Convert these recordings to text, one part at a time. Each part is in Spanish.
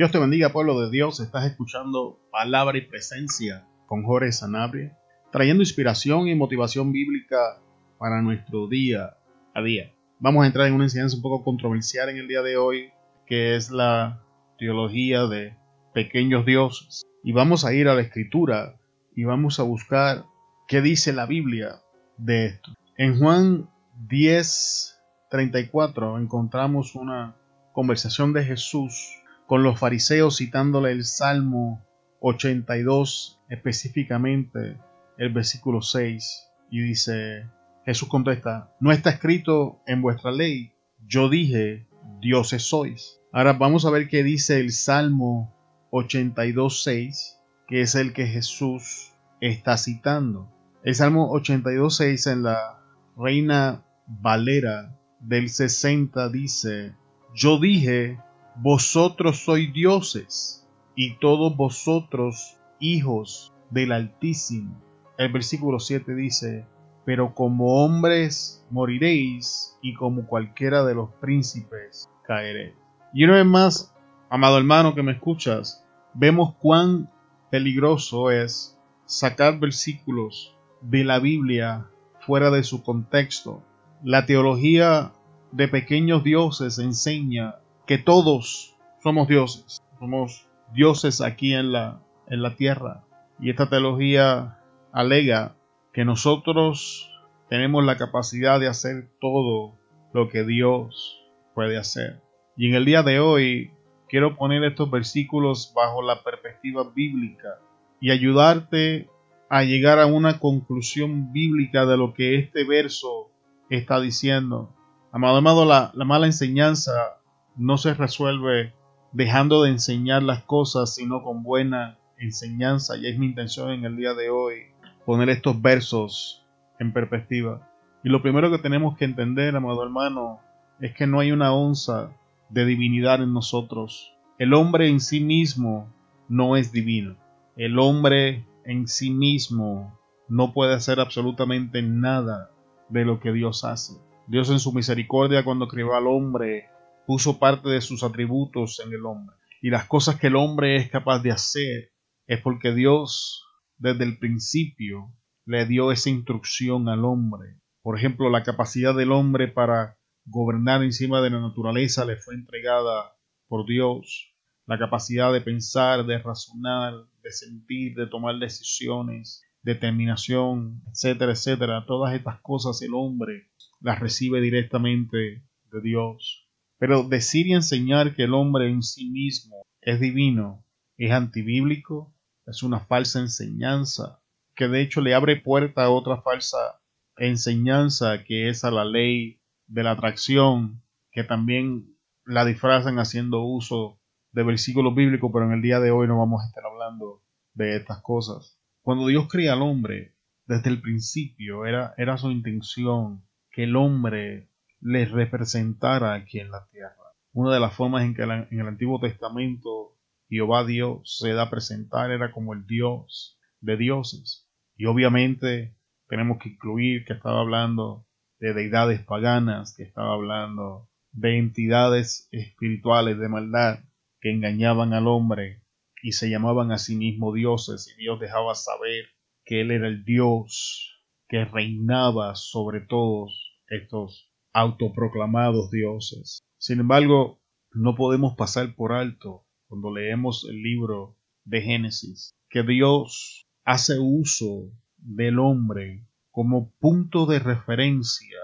Dios te bendiga, pueblo de Dios. Estás escuchando Palabra y Presencia con Jorge Sanabria, trayendo inspiración y motivación bíblica para nuestro día a día. Vamos a entrar en una enseñanza un poco controversial en el día de hoy, que es la teología de pequeños dioses. Y vamos a ir a la escritura y vamos a buscar qué dice la Biblia de esto. En Juan 10, 34 encontramos una conversación de Jesús con los fariseos citándole el Salmo 82 específicamente el versículo 6 y dice Jesús contesta no está escrito en vuestra ley yo dije dioses sois ahora vamos a ver qué dice el Salmo 82 6 que es el que Jesús está citando. El Salmo 82 6 en la Reina Valera del 60 dice yo dije vosotros sois dioses y todos vosotros hijos del Altísimo. El versículo 7 dice, pero como hombres moriréis y como cualquiera de los príncipes caeréis. Y una vez más, amado hermano que me escuchas, vemos cuán peligroso es sacar versículos de la Biblia fuera de su contexto. La teología de pequeños dioses enseña que todos somos dioses, somos dioses aquí en la, en la tierra. Y esta teología alega que nosotros tenemos la capacidad de hacer todo lo que Dios puede hacer. Y en el día de hoy quiero poner estos versículos bajo la perspectiva bíblica y ayudarte a llegar a una conclusión bíblica de lo que este verso está diciendo. Amado, amado, la, la mala enseñanza no se resuelve dejando de enseñar las cosas, sino con buena enseñanza. Y es mi intención en el día de hoy poner estos versos en perspectiva. Y lo primero que tenemos que entender, amado hermano, es que no hay una onza de divinidad en nosotros. El hombre en sí mismo no es divino. El hombre en sí mismo no puede hacer absolutamente nada de lo que Dios hace. Dios en su misericordia cuando creó al hombre puso parte de sus atributos en el hombre. Y las cosas que el hombre es capaz de hacer es porque Dios desde el principio le dio esa instrucción al hombre. Por ejemplo, la capacidad del hombre para gobernar encima de la naturaleza le fue entregada por Dios. La capacidad de pensar, de razonar, de sentir, de tomar decisiones, determinación, etcétera, etcétera. Todas estas cosas el hombre las recibe directamente de Dios. Pero decir y enseñar que el hombre en sí mismo es divino es antibíblico, es una falsa enseñanza, que de hecho le abre puerta a otra falsa enseñanza que es a la ley de la atracción, que también la disfrazan haciendo uso de versículos bíblicos, pero en el día de hoy no vamos a estar hablando de estas cosas. Cuando Dios crea al hombre, desde el principio era, era su intención que el hombre les representara aquí en la tierra. Una de las formas en que en el Antiguo Testamento Jehová Dios se da a presentar era como el Dios de dioses. Y obviamente tenemos que incluir que estaba hablando de deidades paganas, que estaba hablando de entidades espirituales de maldad que engañaban al hombre y se llamaban a sí mismos dioses y Dios dejaba saber que Él era el Dios que reinaba sobre todos estos autoproclamados dioses. Sin embargo, no podemos pasar por alto cuando leemos el libro de Génesis que Dios hace uso del hombre como punto de referencia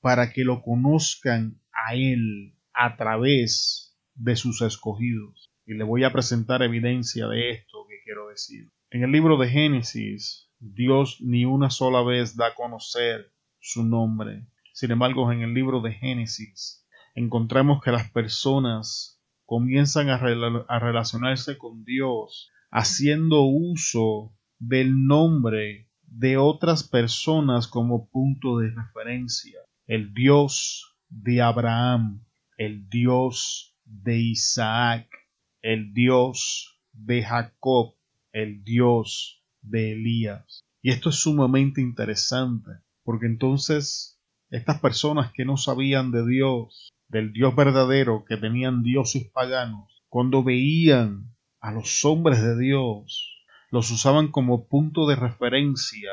para que lo conozcan a Él a través de sus escogidos. Y le voy a presentar evidencia de esto que quiero decir. En el libro de Génesis, Dios ni una sola vez da a conocer su nombre. Sin embargo, en el libro de Génesis encontramos que las personas comienzan a, relacionarse con Dios haciendo uso del nombre de otras personas como punto de referencia. El Dios de Abraham, el Dios de Isaac, el Dios de Jacob, el Dios de Elías. Y esto es sumamente interesante, porque entonces estas personas que no sabían de Dios, del Dios verdadero, que tenían dioses paganos, cuando veían a los hombres de Dios, los usaban como punto de referencia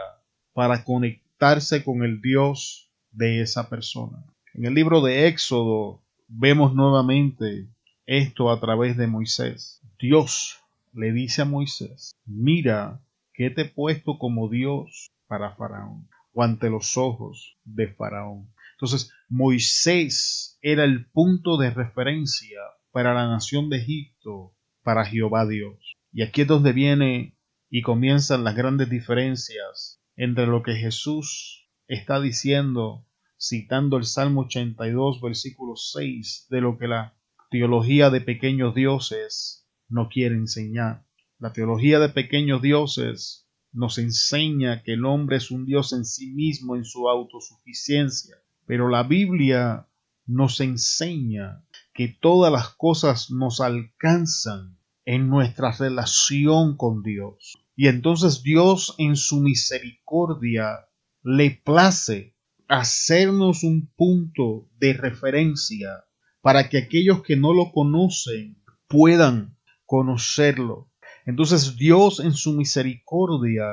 para conectarse con el Dios de esa persona. En el libro de Éxodo vemos nuevamente esto a través de Moisés. Dios le dice a Moisés, mira que te he puesto como Dios para Faraón o ante los ojos de Faraón. Entonces, Moisés era el punto de referencia para la nación de Egipto, para Jehová Dios. Y aquí es donde viene y comienzan las grandes diferencias entre lo que Jesús está diciendo, citando el Salmo 82, versículo 6, de lo que la teología de pequeños dioses no quiere enseñar. La teología de pequeños dioses nos enseña que el hombre es un Dios en sí mismo, en su autosuficiencia, pero la Biblia nos enseña que todas las cosas nos alcanzan en nuestra relación con Dios. Y entonces Dios en su misericordia le place hacernos un punto de referencia para que aquellos que no lo conocen puedan conocerlo. Entonces Dios en su misericordia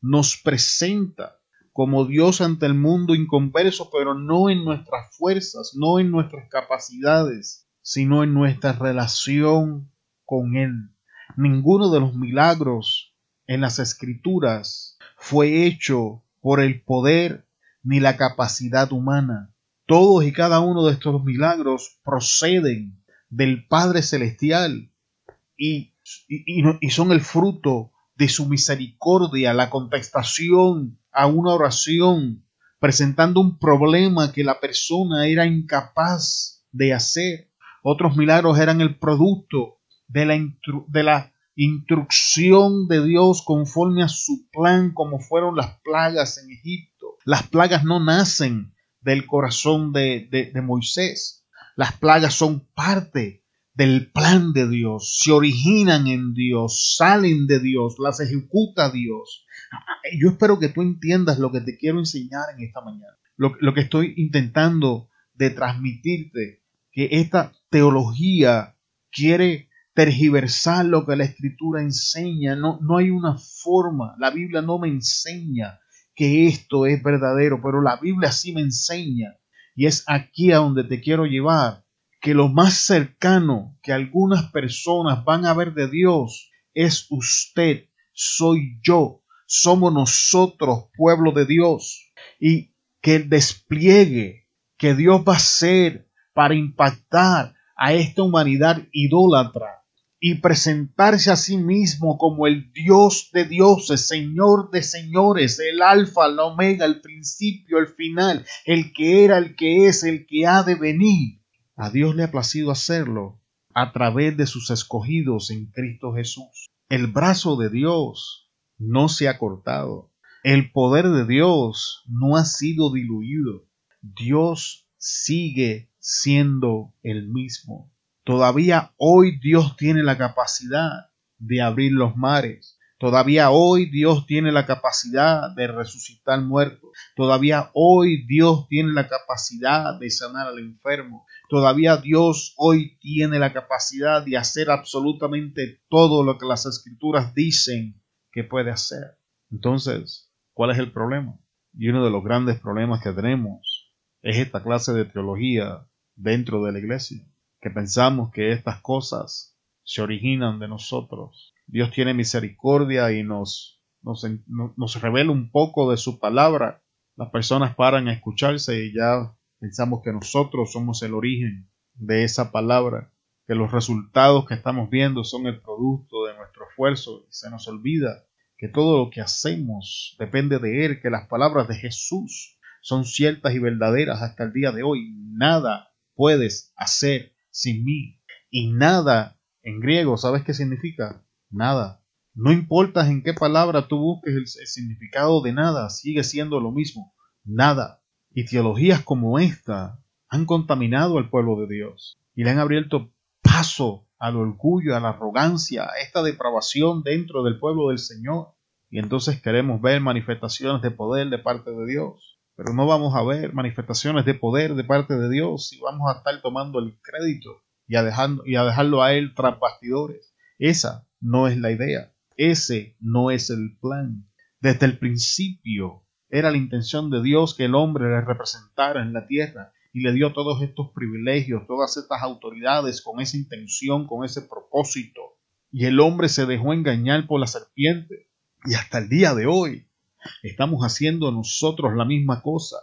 nos presenta como Dios ante el mundo inconverso, pero no en nuestras fuerzas, no en nuestras capacidades, sino en nuestra relación con Él. Ninguno de los milagros en las escrituras fue hecho por el poder ni la capacidad humana. Todos y cada uno de estos milagros proceden del Padre Celestial y, y, son el fruto de su misericordia, la contestación a una oración presentando un problema que la persona era incapaz de hacer. Otros milagros eran el producto de la, de la instrucción de Dios conforme a su plan, como fueron las plagas en Egipto. Las plagas no nacen del corazón de, de, de Moisés. Las plagas son parte del plan de Dios, se originan en Dios, salen de Dios, las ejecuta Dios. Yo espero que tú entiendas lo que te quiero enseñar en esta mañana, lo, lo que estoy intentando de transmitirte, que esta teología quiere tergiversar lo que la escritura enseña, no, no hay una forma, la Biblia no me enseña que esto es verdadero, pero la Biblia sí me enseña. Y es aquí a donde te quiero llevar que lo más cercano que algunas personas van a ver de Dios es usted, soy yo, somos nosotros, pueblo de Dios, y que el despliegue que Dios va a hacer para impactar a esta humanidad idólatra y presentarse a sí mismo como el Dios de dioses, Señor de señores, el alfa, la omega, el principio, el final, el que era, el que es, el que ha de venir a Dios le ha placido hacerlo a través de sus escogidos en Cristo Jesús. El brazo de Dios no se ha cortado. El poder de Dios no ha sido diluido. Dios sigue siendo el mismo. Todavía hoy Dios tiene la capacidad de abrir los mares, Todavía hoy Dios tiene la capacidad de resucitar muertos. Todavía hoy Dios tiene la capacidad de sanar al enfermo. Todavía Dios hoy tiene la capacidad de hacer absolutamente todo lo que las escrituras dicen que puede hacer. Entonces, ¿cuál es el problema? Y uno de los grandes problemas que tenemos es esta clase de teología dentro de la iglesia, que pensamos que estas cosas se originan de nosotros Dios tiene misericordia y nos, nos, revela un poco de su palabra. Las personas paran a escucharse y ya pensamos que nosotros somos el origen de esa palabra, que los resultados que estamos viendo son el producto de nuestro esfuerzo y se nos olvida que todo lo que hacemos depende de Él, que las palabras de Jesús son ciertas y verdaderas hasta el día de hoy. Nada puedes hacer sin mí. Y nada en griego, ¿sabes qué significa? nada. No importa en qué palabra tú busques el, significado de nada, sigue siendo lo mismo, nada. Y teologías como esta han contaminado al pueblo de Dios y le han abierto paso al orgullo, a la arrogancia, a esta depravación dentro del pueblo del Señor. Y entonces queremos ver manifestaciones de poder de parte de Dios. Pero no vamos a ver manifestaciones de poder de parte de Dios si vamos a estar tomando el crédito y a, y a dejarlo a él tras bastidores. Esa no es la idea. Ese no es el plan. Desde el principio era la intención de Dios que el hombre le representara en la tierra y le dio todos estos privilegios, todas estas autoridades con esa intención, con ese propósito. Y el hombre se dejó engañar por la serpiente. Y hasta el día de hoy estamos haciendo nosotros la misma cosa.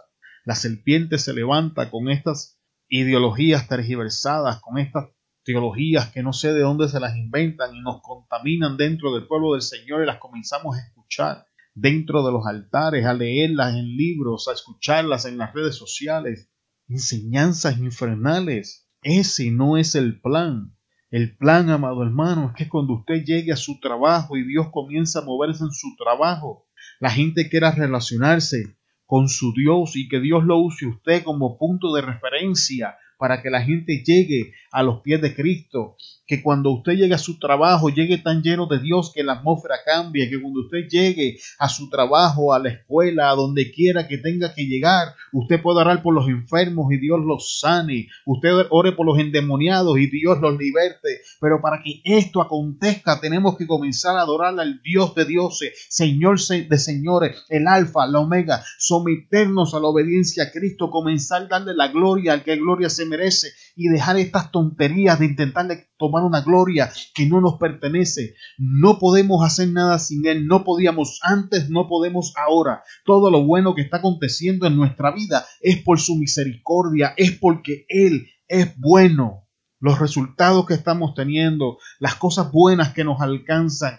La serpiente se levanta con estas ideologías tergiversadas, con estas teologías que no sé de dónde se las inventan y nos contaminan dentro del pueblo del Señor y las comenzamos a escuchar dentro de los altares, a leerlas en libros, a escucharlas en las redes sociales enseñanzas infernales. Ese no es el plan. El plan, amado hermano, es que cuando usted llegue a su trabajo y Dios comienza a moverse en su trabajo, la gente quiera relacionarse con su Dios y que Dios lo use usted como punto de referencia para que la gente llegue a los pies de Cristo, que cuando usted llegue a su trabajo llegue tan lleno de Dios que la atmósfera cambie, que cuando usted llegue a su trabajo, a la escuela, a donde quiera que tenga que llegar, usted pueda orar por los enfermos y Dios los sane, usted ore por los endemoniados y Dios los liberte, pero para que esto acontezca tenemos que comenzar a adorar al Dios de dioses, Señor de señores, el alfa, la omega, someternos a la obediencia a Cristo, comenzar a darle la gloria al que gloria se merece y dejar estas tonterías de intentarle tomar una gloria que no nos pertenece. No podemos hacer nada sin Él, no podíamos antes, no podemos ahora. Todo lo bueno que está aconteciendo en nuestra vida es por su misericordia, es porque Él es bueno. Los resultados que estamos teniendo, las cosas buenas que nos alcanzan,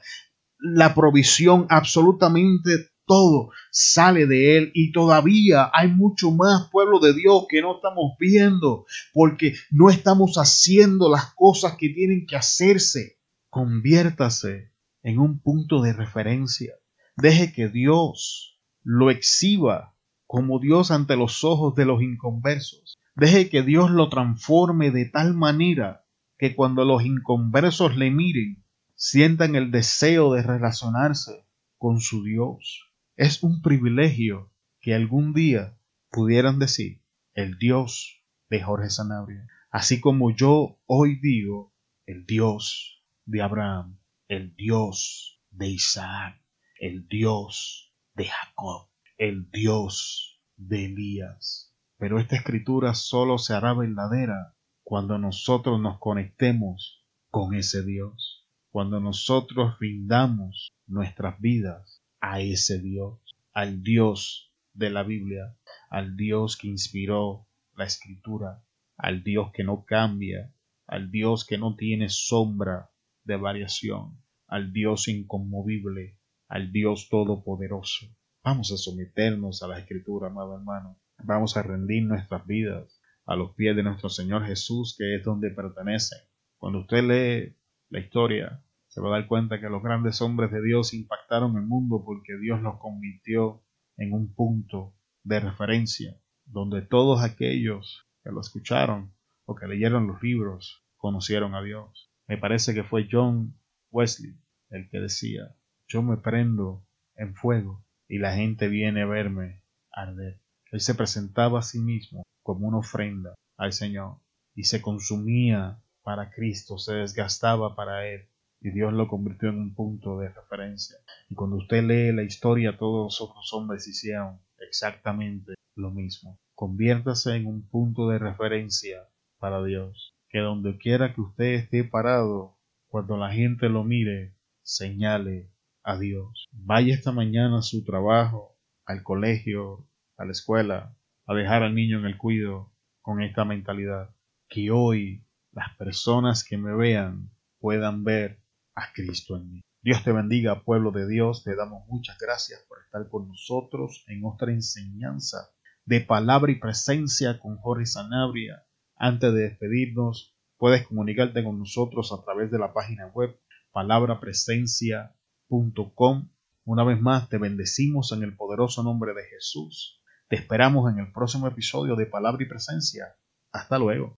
la provisión absolutamente todo sale de Él y todavía hay mucho más pueblo de Dios que no estamos viendo porque no estamos haciendo las cosas que tienen que hacerse. Conviértase en un punto de referencia. Deje que Dios lo exhiba como Dios ante los ojos de los inconversos. Deje que Dios lo transforme de tal manera que cuando los inconversos le miren, sientan el deseo de relacionarse con su Dios. Es un privilegio que algún día pudieran decir el Dios de Jorge Sanabria, así como yo hoy digo el Dios de Abraham, el Dios de Isaac, el Dios de Jacob, el Dios de Elías. Pero esta escritura solo se hará verdadera cuando nosotros nos conectemos con ese Dios, cuando nosotros rindamos nuestras vidas a ese Dios, al Dios de la Biblia, al Dios que inspiró la escritura, al Dios que no cambia, al Dios que no tiene sombra de variación, al Dios inconmovible, al Dios todopoderoso. Vamos a someternos a la escritura, amado hermano. Vamos a rendir nuestras vidas a los pies de nuestro Señor Jesús, que es donde pertenecen. Cuando usted lee la historia se va a dar cuenta que los grandes hombres de Dios impactaron el mundo porque Dios los convirtió en un punto de referencia donde todos aquellos que lo escucharon o que leyeron los libros conocieron a Dios. Me parece que fue John Wesley el que decía, yo me prendo en fuego y la gente viene a verme arder. Él se presentaba a sí mismo como una ofrenda al Señor y se consumía para Cristo, se desgastaba para Él y Dios lo convirtió en un punto de referencia. Y cuando usted lee la historia, todos los hombres hicieron exactamente lo mismo. Conviértase en un punto de referencia para Dios. Que donde quiera que usted esté parado, cuando la gente lo mire, señale a Dios. Vaya esta mañana a su trabajo, al colegio, a la escuela, a dejar al niño en el cuido con esta mentalidad. Que hoy las personas que me vean puedan ver a Cristo en mí. Dios te bendiga, pueblo de Dios. Te damos muchas gracias por estar con nosotros en otra enseñanza de palabra y presencia con Jorge Sanabria. Antes de despedirnos, puedes comunicarte con nosotros a través de la página web palabrapresencia.com. Una vez más, te bendecimos en el poderoso nombre de Jesús. Te esperamos en el próximo episodio de Palabra y Presencia. Hasta luego.